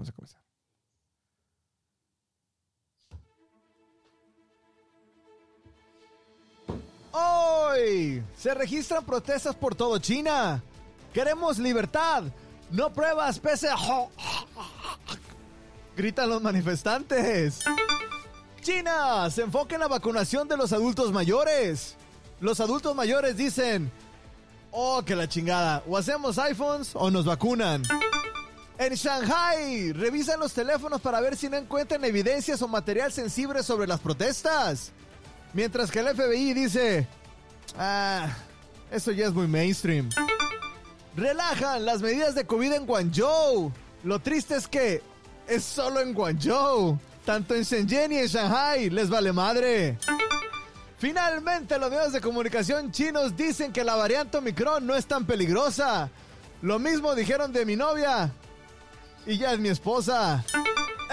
Vamos a comenzar. Hoy se registran protestas por todo China. Queremos libertad, no pruebas pese a... Gritan los manifestantes. China se enfoca en la vacunación de los adultos mayores. Los adultos mayores dicen, oh, que la chingada, o hacemos iPhones o nos vacunan. En Shanghai, revisan los teléfonos para ver si no encuentran evidencias o material sensible sobre las protestas. Mientras que el FBI dice, ah, eso ya es muy mainstream. Relajan las medidas de COVID en Guangzhou. Lo triste es que es solo en Guangzhou. Tanto en Shenzhen y en Shanghai les vale madre. Finalmente los medios de comunicación chinos dicen que la variante Omicron no es tan peligrosa. Lo mismo dijeron de mi novia. Y ya es mi esposa.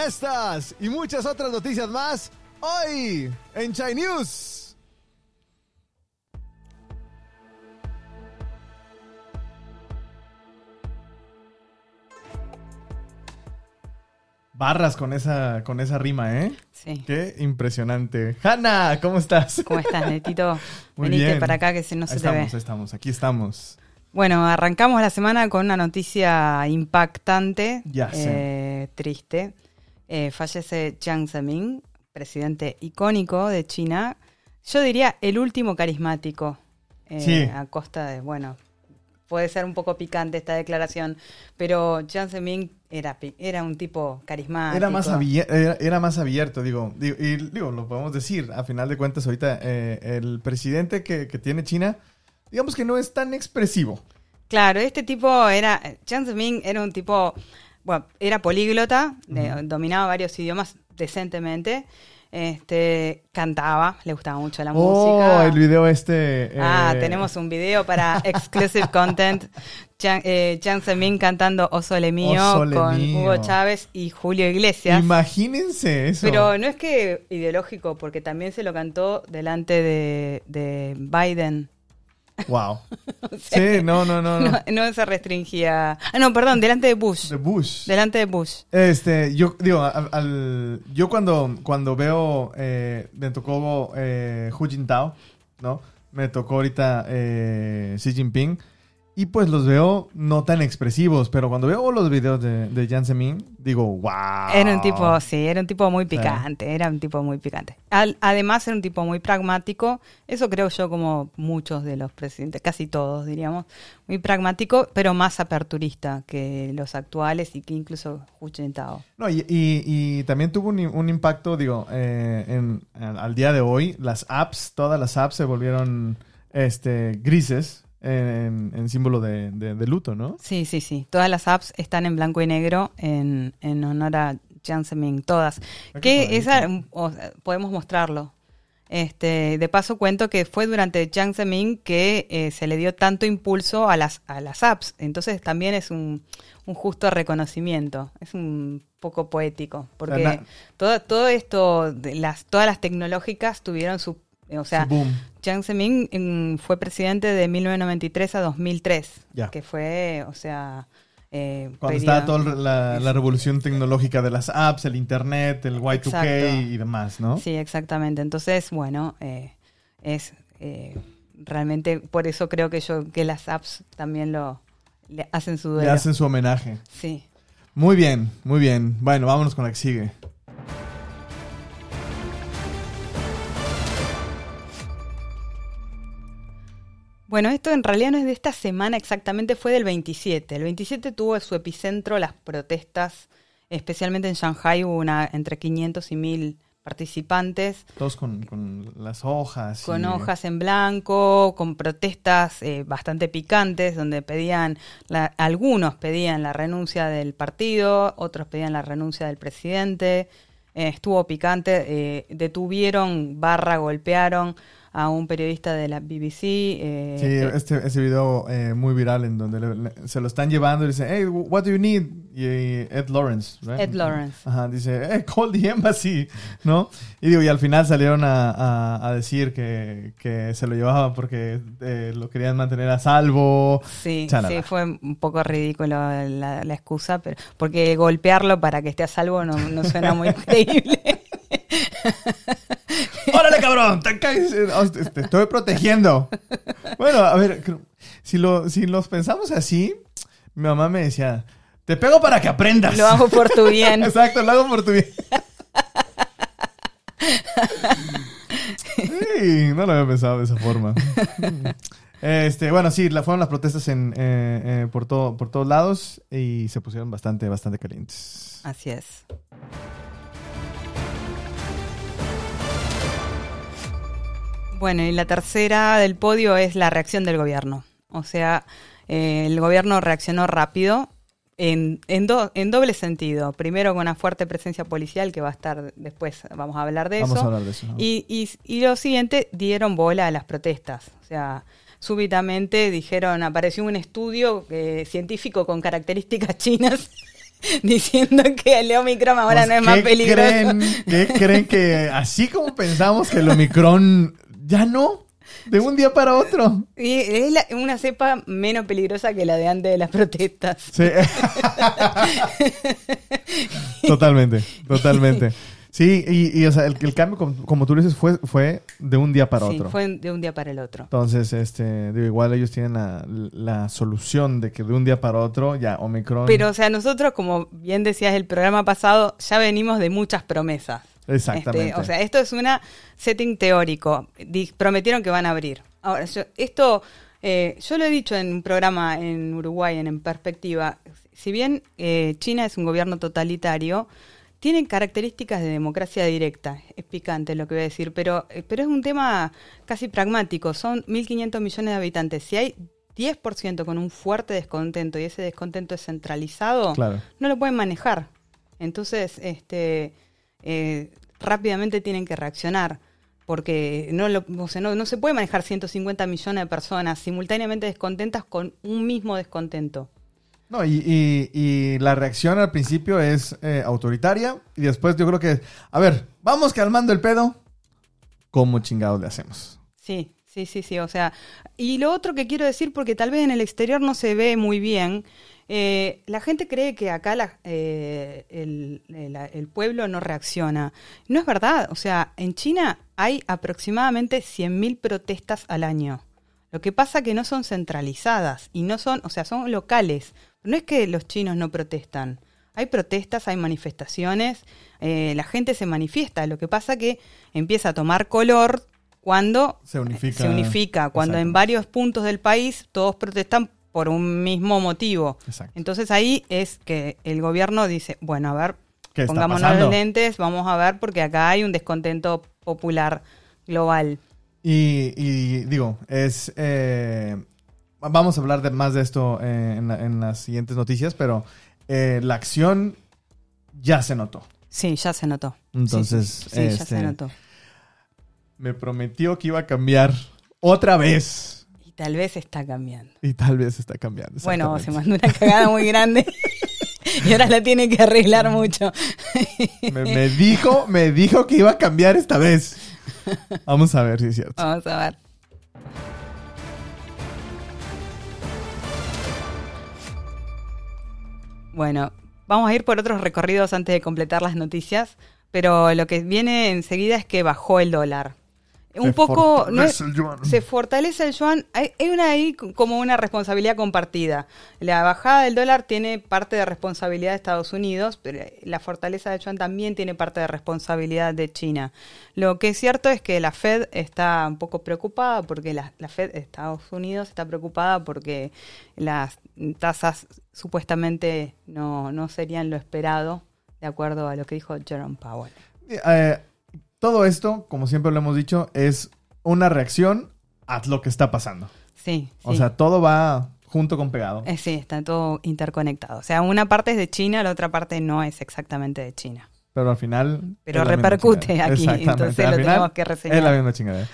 Estas y muchas otras noticias más hoy en Chai News. Barras con esa, con esa rima, ¿eh? Sí. Qué impresionante. Hanna, ¿cómo estás? ¿Cómo estás, Netito? Venite bien. para acá que si no se te ve. estamos, estamos, aquí estamos. Bueno, arrancamos la semana con una noticia impactante, Ya eh, triste. Eh, fallece Jiang Zemin, presidente icónico de China. Yo diría el último carismático. eh, Sí. A costa de, bueno, puede ser un poco picante esta declaración, pero Jiang Zemin era, era un tipo carismático. Era más, abier- era, era más abierto, digo, digo, y digo, lo podemos decir, a final de cuentas ahorita eh, el presidente que, que tiene China, digamos que no es tan expresivo. Claro, este tipo era, Jiang Zemin era un tipo, bueno, era políglota, dominaba varios idiomas decentemente, este, cantaba, le gustaba mucho la Oh, música. el video este. Ah, eh, tenemos un video para exclusive content. Jiang, eh, cantando O Sole Mío O Sole con Mío. Hugo Chávez y Julio Iglesias. Imagínense eso. Pero no es que ideológico, porque también se lo cantó delante de, de Biden. Wow. sí, no, no, no. no. No, no se restringía. Ah, no, perdón, delante de Bush. De Bush. Delante de Bush. Este, yo digo, al, al- yo cuando, cuando veo, eh, me tocó eh, Hu Jintao, ¿no? Me tocó ahorita eh, Xi Jinping. Y pues los veo no tan expresivos, pero cuando veo los videos de, de Jiang Zemin, digo, wow. Era un tipo, sí, era un tipo muy Sí. picante, era un tipo muy picante. Al- además era un tipo muy pragmático, eso creo yo como muchos de los presidentes, casi todos diríamos, muy pragmático, pero más aperturista que los actuales y que incluso Hu Jintao. No, y, y- y también tuvo un, un impacto, digo, eh, en, al día de hoy, las apps, todas las apps se volvieron este, grises en, en símbolo de, de- de luto, ¿no? Sí, sí, sí, todas las apps están en blanco y negro en, en honor a Jiang Zemin, todas. Ah, qué que bonito. esa, o sea, podemos mostrarlo. Este, de paso cuento que fue durante Jiang Zemin que eh, se le dio tanto impulso a las, a las apps. Entonces también es un, un justo reconocimiento. Es un poco poético. Porque na- todo, todo esto, de las, todas las tecnológicas tuvieron su... O sea, boom. Jiang Zemin mm, fue presidente de 1993 a 2003. Ya. Que fue, o sea... eh, Cuando estaba toda la, la revolución tecnológica de las apps, el internet, el Y2K Exacto. y demás, ¿no? Sí, exactamente. Entonces, bueno, eh, es eh, realmente por eso creo que yo que las apps también lo le hacen su Le hacen su homenaje. Sí. Muy bien, muy bien. Bueno, vámonos con la que sigue. Bueno, esto en realidad no es de esta semana exactamente, fue del 27. El 27 tuvo su epicentro las protestas, especialmente en Shanghai hubo una entre 500 y 1000 participantes Todos con, con las hojas. con y- hojas en blanco, con protestas eh, bastante picantes, donde pedían, la- algunos pedían la renuncia del partido, otros pedían la renuncia del presidente. Eh, estuvo picante, eh, detuvieron, barra, golpearon a un periodista de la BBC. eh, Sí, eh, este, ese video eh, muy viral en donde le- le- se lo están llevando y dicen, hey, what do you need? y Ed Lawrence, right? Ed Lawrence. Ajá, dice, eh, call the embassy, ¿no? Y digo, y al final salieron a, a- a decir que, que se lo llevaban porque eh, lo querían mantener a salvo. Sí, Chalala. sí, fue un poco ridículo la, la excusa, pero porque golpearlo para que esté a salvo no, no suena muy creíble. ¡Órale, cabrón! Te, caes, eh, oh, te- te estoy protegiendo. Bueno, a ver, si, lo, si los pensamos así, mi mamá me decía, te pego para que aprendas. Lo hago por tu bien. Exacto, lo hago por tu bien. Sí, no lo había pensado de esa forma. Este, bueno, sí, la, fueron las protestas en, eh, eh, por, todo, por todos lados y se pusieron bastante, bastante calientes. Así es. Bueno, y la tercera del podio es la reacción del gobierno. O sea, eh, el gobierno reaccionó rápido en, en, do- en doble sentido. Primero con una fuerte presencia policial, que va a estar después, vamos a hablar de Vamos eso. a hablar de eso. ¿no? Y, y, y lo siguiente, dieron bola a las protestas. O sea, súbitamente dijeron, apareció un estudio eh, científico con características chinas diciendo que el Omicron ahora Pues, no es más ¿qué peligroso. Creen, ¿Qué creen que así como pensamos que el Omicron ya no? De un día para otro. Y es la- una cepa menos peligrosa que la de antes de las protestas. Sí. totalmente, totalmente. Sí, y, y, o sea, el, el cambio, como, como tú dices, fue, fue de un día para sí, otro. fue de un día para el otro. Entonces, este, digo, igual ellos tienen la, la solución de que de un día para otro ya Omicron. Pero, o sea, nosotros, como bien decías el programa pasado, ya venimos de muchas promesas. Exactamente. Este, o sea, esto es una setting teórico. Di- prometieron que van a abrir. Ahora, yo- esto, eh, yo lo he dicho en un programa en Uruguay, en, En Perspectiva. Si bien eh, China es un gobierno totalitario, tienen características de democracia directa. Es picante lo que voy a decir, pero, eh, pero es un tema casi pragmático. Son 1.500 millones de habitantes. Si hay 10% con un fuerte descontento y ese descontento es centralizado, Claro. no lo pueden manejar. Entonces, este, eh, rápidamente tienen que reaccionar. Porque no, lo, o sea, no, no se puede manejar 150 millones de personas simultáneamente descontentas con un mismo descontento. No, y, y- y la reacción al principio es eh, autoritaria y después yo creo que, a ver, vamos calmando el pedo. ¿Cómo chingados le hacemos? Sí, sí, sí, sí. O sea, y lo otro que quiero decir, porque tal vez en el exterior no se ve muy bien, eh, la gente cree que acá la- eh, el, el- el pueblo no reacciona. No es verdad. O sea, en China hay aproximadamente 100.000 protestas al año. Lo que pasa que no son centralizadas y no son, o sea, son locales. No es que los chinos no protestan. Hay protestas, hay manifestaciones, eh, la gente se manifiesta. Lo que pasa que empieza a tomar color cuando Se unifica. se unifica, cuando en varios puntos del país todos protestan por un mismo motivo. Exacto. Entonces ahí es que el gobierno dice, bueno, a ver, ¿Qué está pongámonos los lentes, vamos a ver porque acá hay un descontento popular global. Y, y digo, es... eh, vamos a hablar de más de esto eh, en, la- en las siguientes noticias, pero eh, la acción ya se notó. Sí, ya se notó. Entonces, sí, sí, ya este, se notó. me prometió que iba a cambiar otra vez. Tal vez está cambiando. Y tal vez está cambiando. Bueno, se mandó una cagada muy grande y ahora la tiene que arreglar mucho. Me, me dijo, me dijo que iba a cambiar esta vez. Vamos a ver si es cierto. Vamos a ver. Bueno, vamos a ir por otros recorridos antes de completar las noticias, pero lo que viene enseguida es que bajó el dólar. Un Se poco no es- fortalece el yuan. se fortalece el yuan. Hay, hay una ahí como una responsabilidad compartida. La bajada del dólar tiene parte de responsabilidad de Estados Unidos, pero la fortaleza del yuan también tiene parte de responsabilidad de China. Lo que es cierto es que la Fed está un poco preocupada porque la, la Fed de Estados Unidos está preocupada porque las tasas supuestamente no, no serían lo esperado, de acuerdo a lo que dijo Jerome Powell. Eh, todo esto, como siempre lo hemos dicho, es una reacción a lo que está pasando. Sí, O sí. sea, todo va junto con pegado. Eh, sí, está todo interconectado. O sea, una parte es de China, la otra parte no es exactamente de China. Pero al final. Pero repercute aquí, entonces Al lo final, tenemos que reseñar. Es la misma chingadera.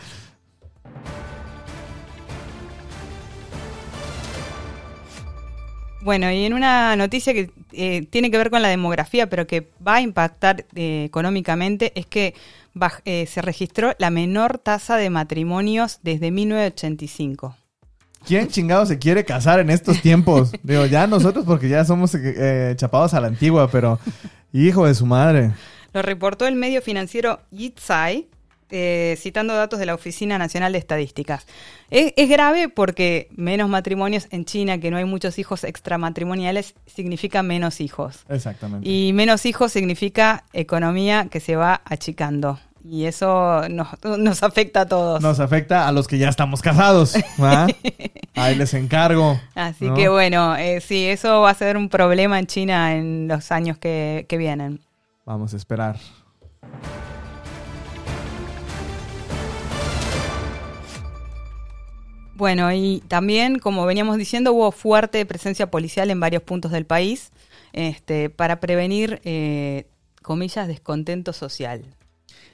Bueno, y en una noticia que eh, tiene que ver con la demografía, pero que va a impactar eh, económicamente, es que eh, se registró la menor tasa de matrimonios desde 1985. ¿Quién chingado se quiere casar en estos tiempos? Digo, ya nosotros porque ya somos eh, chapados a la antigua, pero hijo de su madre. Lo reportó el medio financiero Yitzai, eh, citando datos de la Oficina Nacional de Estadísticas. Es, es grave porque menos matrimonios en China, que no hay muchos hijos extramatrimoniales, significa menos hijos. Exactamente. Y menos hijos significa economía que se va achicando. Y eso nos, nos afecta a todos. Nos afecta a los que ya estamos casados. Ahí les encargo. Así ¿no? que bueno, eh, sí, eso va a ser un problema en China en los años que, que vienen. Vamos a esperar. Bueno, y también, como veníamos diciendo, hubo fuerte presencia policial en varios puntos del país este, para prevenir, eh, comillas, descontento social.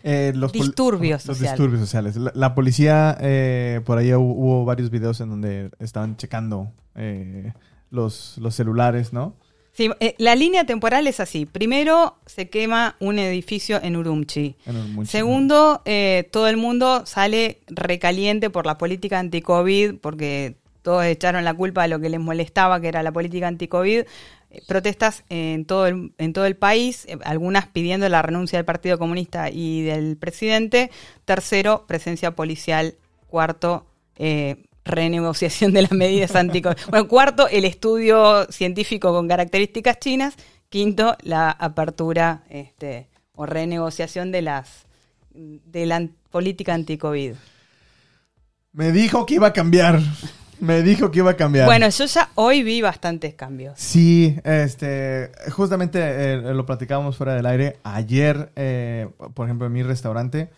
Eh, los Disturbios los sociales. disturbios sociales. La, la policía, eh, por ahí hubo, hubo varios videos en donde estaban checando eh, los, los celulares, ¿no? Sí, eh, la línea temporal es así. Primero se quema un edificio en Urumqi. En Segundo, eh, todo el mundo sale recaliente por la política anti-COVID, porque todos echaron la culpa de lo que les molestaba, que era la política anti-COVID. Eh, Protestas en todo el, en todo el país, eh, algunas pidiendo la renuncia del Partido Comunista y del presidente. Tercero, presencia policial. Cuarto, eh, renegociación de las medidas anti Bueno, cuarto, el estudio científico con características chinas. Quinto, la apertura este, o renegociación de las de la política anti-COVID. Me dijo que iba a cambiar. Me dijo que iba a cambiar. Bueno, yo ya hoy vi bastantes cambios. Sí, este, justamente eh, lo platicábamos fuera del aire. Ayer, eh, por ejemplo, en mi restaurante,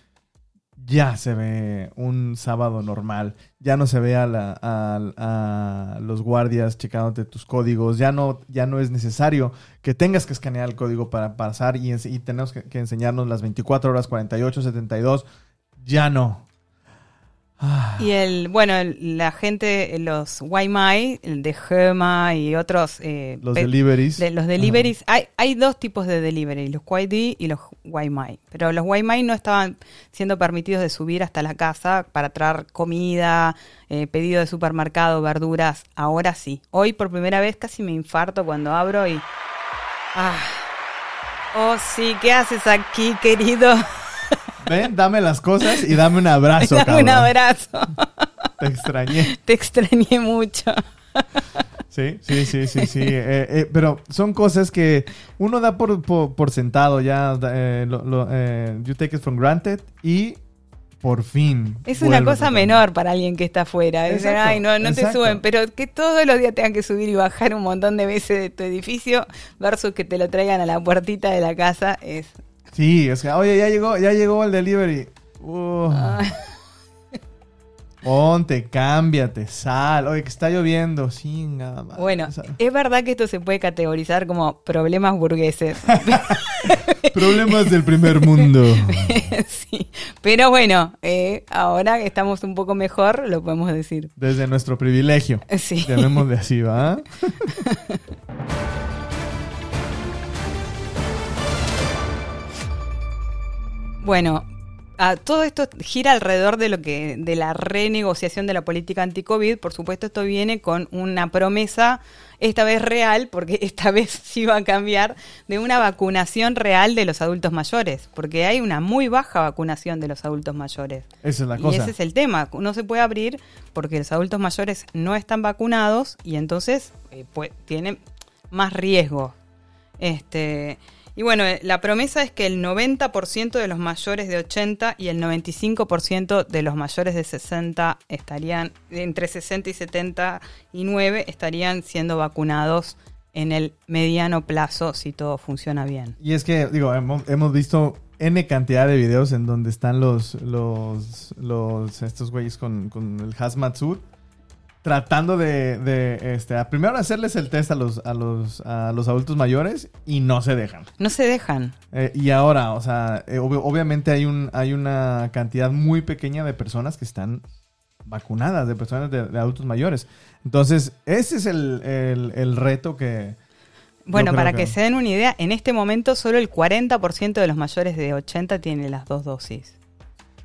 ya se ve un sábado normal. Ya no se ve a, la- a- los guardias checándote tus códigos. Ya no, ya no es necesario que tengas que escanear el código para pasar y, tenemos que, que enseñarnos las 24 horas, 48, 72. Ya no. Ah, Y el, bueno, el- la gente, los Waimai, el de Gema y otros... eh, los deliveries. de los deliveries, hay, hay dos tipos de delivery, los YD y los Waimai. Pero los Waimai no estaban siendo permitidos de subir hasta la casa para traer comida, eh, pedido de supermercado, verduras. Ahora sí. Hoy por primera vez casi me infarto cuando abro y... Ah. Oh, sí, ¿qué haces aquí, querido? Ven, dame las cosas y dame un abrazo, Dame un abrazo. Te extrañé. Te extrañé mucho. Sí, sí, sí, sí, sí. Eh, eh, pero son cosas que uno da por, por, por sentado ya. eh, lo- lo, eh, you take it for granted y por fin. Es una cosa menor para alguien que está afuera. Dicen, Exacto, ay, no, no te suben, pero que todos los días tengan que subir y bajar un montón de veces de tu edificio versus que te lo traigan a la puertita de la casa es... Sí, es que, oye, ya llegó, ya llegó el delivery. Uh, ah, Ponte, cámbiate, sal. Oye, que está lloviendo. Sí, nada más. bueno, es verdad que esto se puede categorizar como problemas burgueses. problemas del primer mundo. sí, pero bueno, eh, ahora que estamos un poco mejor, lo podemos decir. Desde nuestro privilegio. Sí. Llamémosle así, ¿va? Bueno, a todo esto gira alrededor de lo que de la renegociación de la política anti-COVID. Por supuesto, esto viene con una promesa, esta vez real, porque esta vez sí va a cambiar, de una vacunación real de los adultos mayores, porque hay una muy baja vacunación de los adultos mayores. Esa es la Y cosa. ese es el tema. No se puede abrir porque los adultos mayores no están vacunados y entonces eh, pues, tienen más riesgo. Este, y bueno, eh, la promesa es que el 90% de los mayores de 80 y el 95% de los mayores de 60 estarían, entre 60 y 79, estarían siendo vacunados en el mediano plazo si todo funciona bien. Y es que, digo, hemos, hemos visto N cantidad de videos en donde están los, los, los, estos güeyes con, con el hazmat suit tratando de, de, este, a primero hacerles el test a los, a los, a los adultos mayores y no se dejan. No se dejan. Eh, y ahora, o sea, eh, ob- obviamente hay un, hay una cantidad muy pequeña de personas que están vacunadas, de personas de, de adultos mayores. Entonces, ese es el, el- el reto que... Bueno, para que- que se den una idea, en este momento solo el 40% de los mayores de 80 tiene las dos dosis.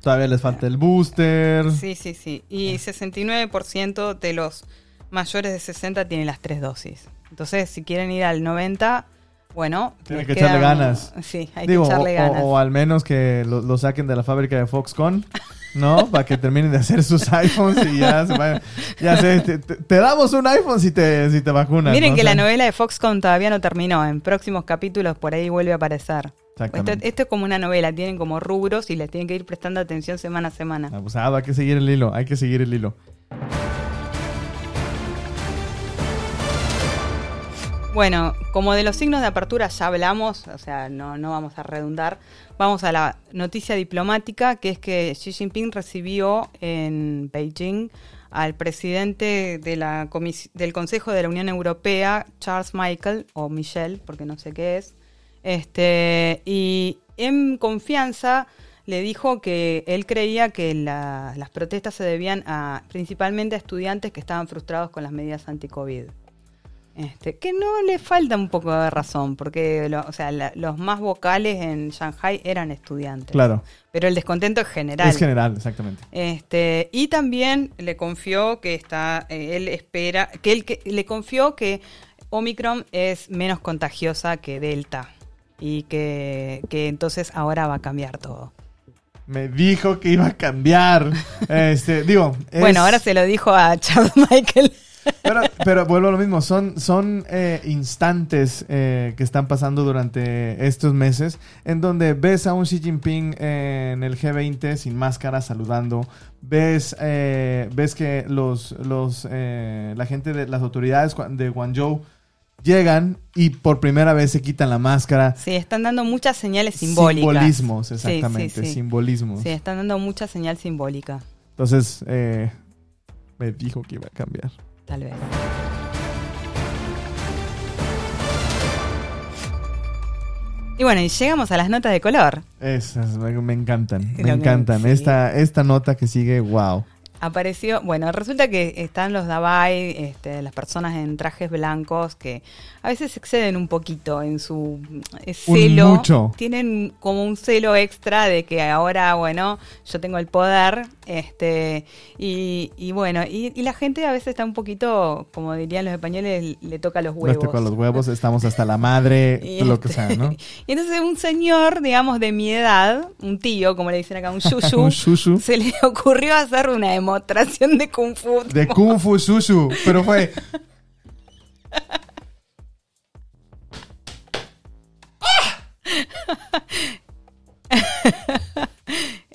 Todavía les falta el booster. Sí, sí, sí. Y 69% de los mayores de 60 tienen las tres dosis. Entonces, si quieren ir al 90, bueno, Tienen que echarle quedan- ganas. Sí, hay Digo, que echarle o, ganas. o- o al menos que lo, lo saquen de la fábrica de Foxconn, ¿no? Para que terminen de hacer sus iPhones y ya se vayan. Ya sé, te, te- te damos un iPhone si te, si te vacunas. Miren ¿no? que O sea, la novela de Foxconn todavía no terminó. En próximos capítulos por ahí vuelve a aparecer. Esto, esto es como una novela, tienen como rubros y les tienen que ir prestando atención semana a semana. Abusado, hay que seguir el hilo, hay que seguir el hilo. Bueno, como de los signos de apertura ya hablamos, o sea, no, no vamos a redundar, vamos a la noticia diplomática, que es que Xi Jinping recibió en Beijing al presidente de la comis- del Consejo de la Unión Europea, Charles Michael, o Michel, porque no sé qué es, este, y en confianza le dijo que él creía que la- las protestas se debían a, principalmente a estudiantes que estaban frustrados con las medidas anti-COVID. Este, que no le falta un poco de razón, porque lo- o sea, la- los más vocales en Shanghai eran estudiantes. Claro, Pero el descontento es general. es general, exactamente. Este, y también le confió que está, eh, él espera, que él que, le confió que Omicron es menos contagiosa que Delta. Y que, que entonces ahora va a cambiar todo. Me dijo que iba a cambiar. Este, digo, es- Bueno, ahora se lo dijo a Charles Michael. Pero, pero vuelvo a lo mismo, son, son eh, instantes eh, que están pasando durante estos meses en donde ves a un Xi Jinping eh, en el G20 sin máscara saludando, ves, ves que los, los, eh, la gente de las autoridades de Guangzhou llegan y por primera vez se quitan la máscara. Sí, están dando muchas señales simbólicas. Simbolismos, Sí, exactamente, sí, sí. simbolismos. Sí, están dando mucha señal simbólica, Entonces, eh, me dijo que iba a cambiar. tal vez. Y bueno, y llegamos a las notas de color. Esas me, me encantan, me Lo que- encantan. sí. Esta, esta nota que sigue, wow. Apareció, bueno, resulta que están los Dabai, este, las personas en trajes blancos que a veces exceden un poquito en su eh, celo. mucho. Tienen como un celo extra de que ahora, bueno, yo tengo el poder, este, y, y bueno, y, y la gente a veces está un poquito, como dirían los españoles, le toca los huevos. tocó los huevos, estamos hasta la madre, Y lo que este- sea, ¿no? Y entonces un señor, digamos, de mi edad, un tío, como le dicen acá, un shushu. se le ocurrió hacer una demostración de kung fu. De Kung Fu Shushu, pero fue...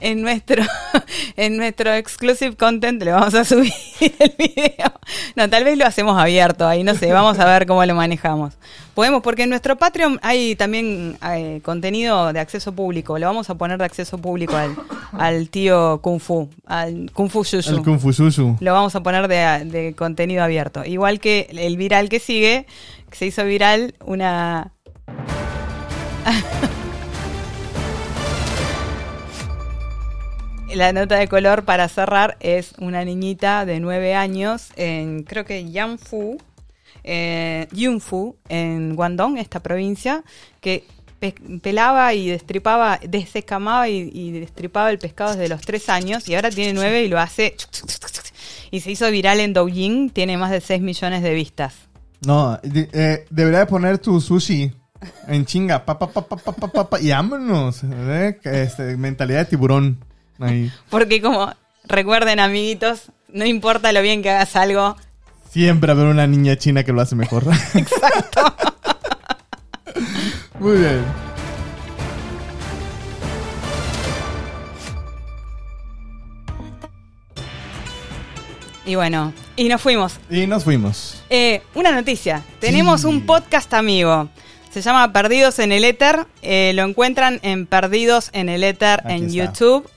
En nuestro, en nuestro exclusive content le vamos a subir el video. No, tal vez lo hacemos abierto ahí, no sé, vamos a ver cómo lo manejamos. Podemos, porque en nuestro Patreon hay también eh, contenido de acceso público. Lo vamos a poner de acceso público al, al tío Kung Fu, al Kung Fu Shushu. El Kung Fu Shushu. Lo vamos a poner de, de contenido abierto. Igual que el viral que sigue, que se hizo viral una... La nota de color para cerrar es una niñita de 9 años en, creo que Yanfu, eh, Yunfu, en Guangdong, esta provincia, que pe- pelaba y destripaba, desescamaba y, destripaba el pescado desde los 3 años y ahora tiene 9 y lo hace... Y se hizo viral en Douyin, tiene más de 6 millones de vistas. No, de- eh, poner tu sushi en chinga, pa, pa, pa, pa, pa, y vámonos. ¿eh? Este, mentalidad de tiburón. Ahí. Porque como recuerden amiguitos, no importa lo bien que hagas algo, Siempre haber una niña china que lo hace mejor. exacto. Muy bien. Y bueno, y nos fuimos. Y nos fuimos. Eh, una noticia. Tenemos Sí. un podcast amigo. Se llama Perdidos en el Éter. Eh, lo encuentran en Perdidos en el Éter Aquí en está. YouTube.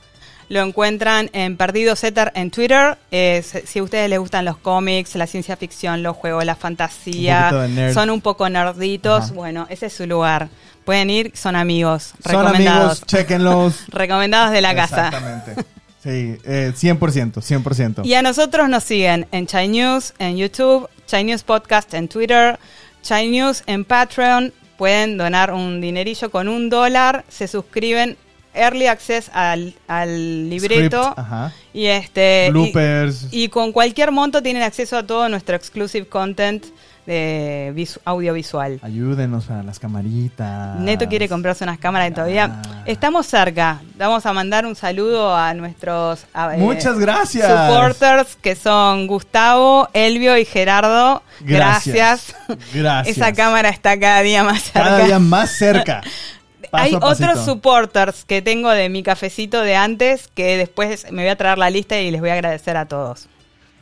Lo encuentran en Perdidos Éter en Twitter. Eh, si a ustedes les gustan los cómics, la ciencia ficción, los juegos, la fantasía, Un son un poco nerditos, Ajá. bueno, ese es su lugar. Pueden ir, son amigos, Son recomendados. amigos, chequenlos. Recomendados de la casa. Exactamente. Sí, eh, 100%, 100%. Y a nosotros nos siguen en Chai News, en YouTube, Chai News Podcast en Twitter, Chai News en Patreon. Pueden donar un dinerillo con un dólar, se suscriben early access al, al libreto Script, ajá. y este Bloopers. y, con cualquier monto tienen acceso a todo nuestro exclusive content de visu- audiovisual. Ayúdenos para las camaritas. Neto quiere comprarse unas cámaras y todavía Ah. estamos cerca. Vamos a mandar un saludo a nuestros a- eh, Muchas gracias. supporters que son Gustavo, Elvio y Gerardo. Gracias. Gracias. Esa cámara está cada día más cerca. Cada día más cerca. Paso Hay otros supporters que tengo de mi cafecito de antes que después me voy a traer la lista y les voy a agradecer a todos.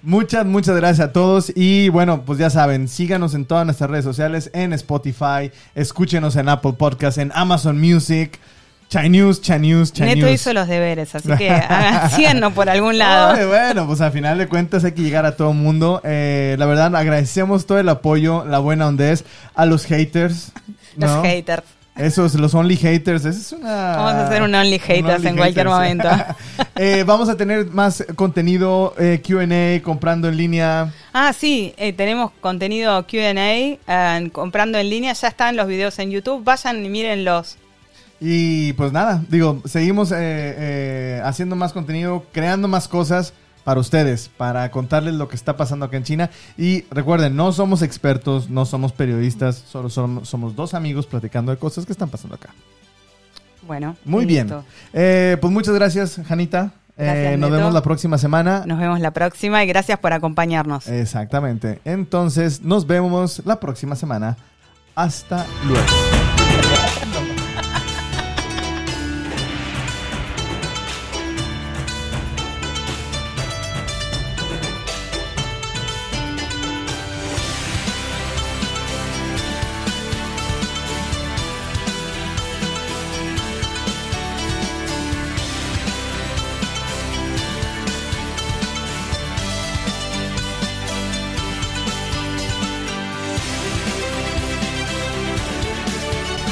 Muchas, muchas gracias a todos. Y bueno, pues ya saben, síganos en todas nuestras redes sociales, en Spotify, escúchenos en Apple Podcasts, en Amazon Music, Chai News, Chai News, Chai Neto News. hizo los deberes, así que hagan- por algún lado. Ay, bueno, pues al final de cuentas hay que llegar a todo el mundo. Eh, la verdad, agradecemos todo el apoyo, la buena ondez, a los haters. Los ¿no? haters. Esos, los only haters, esa es una... Vamos a hacer un only haters only en cualquier haters. momento. Eh, vamos a tener más contenido, eh, Q&A, comprando en línea. Ah, sí, eh, tenemos contenido QA, comprando en línea, ya están los videos en YouTube, vayan y mírenlos. Y pues nada, digo, seguimos haciendo más contenido, creando más cosas para ustedes, para contarles lo que está pasando acá en China. Y recuerden, no somos expertos, no somos periodistas, solo somos, somos dos amigos platicando de cosas que están pasando acá. Bueno, Muy bien. Eh, pues muchas gracias, Janita. Eh, Gracias, nos vemos la próxima semana. Nos vemos la próxima y gracias por acompañarnos. Exactamente. Entonces, nos vemos la próxima semana. Hasta luego.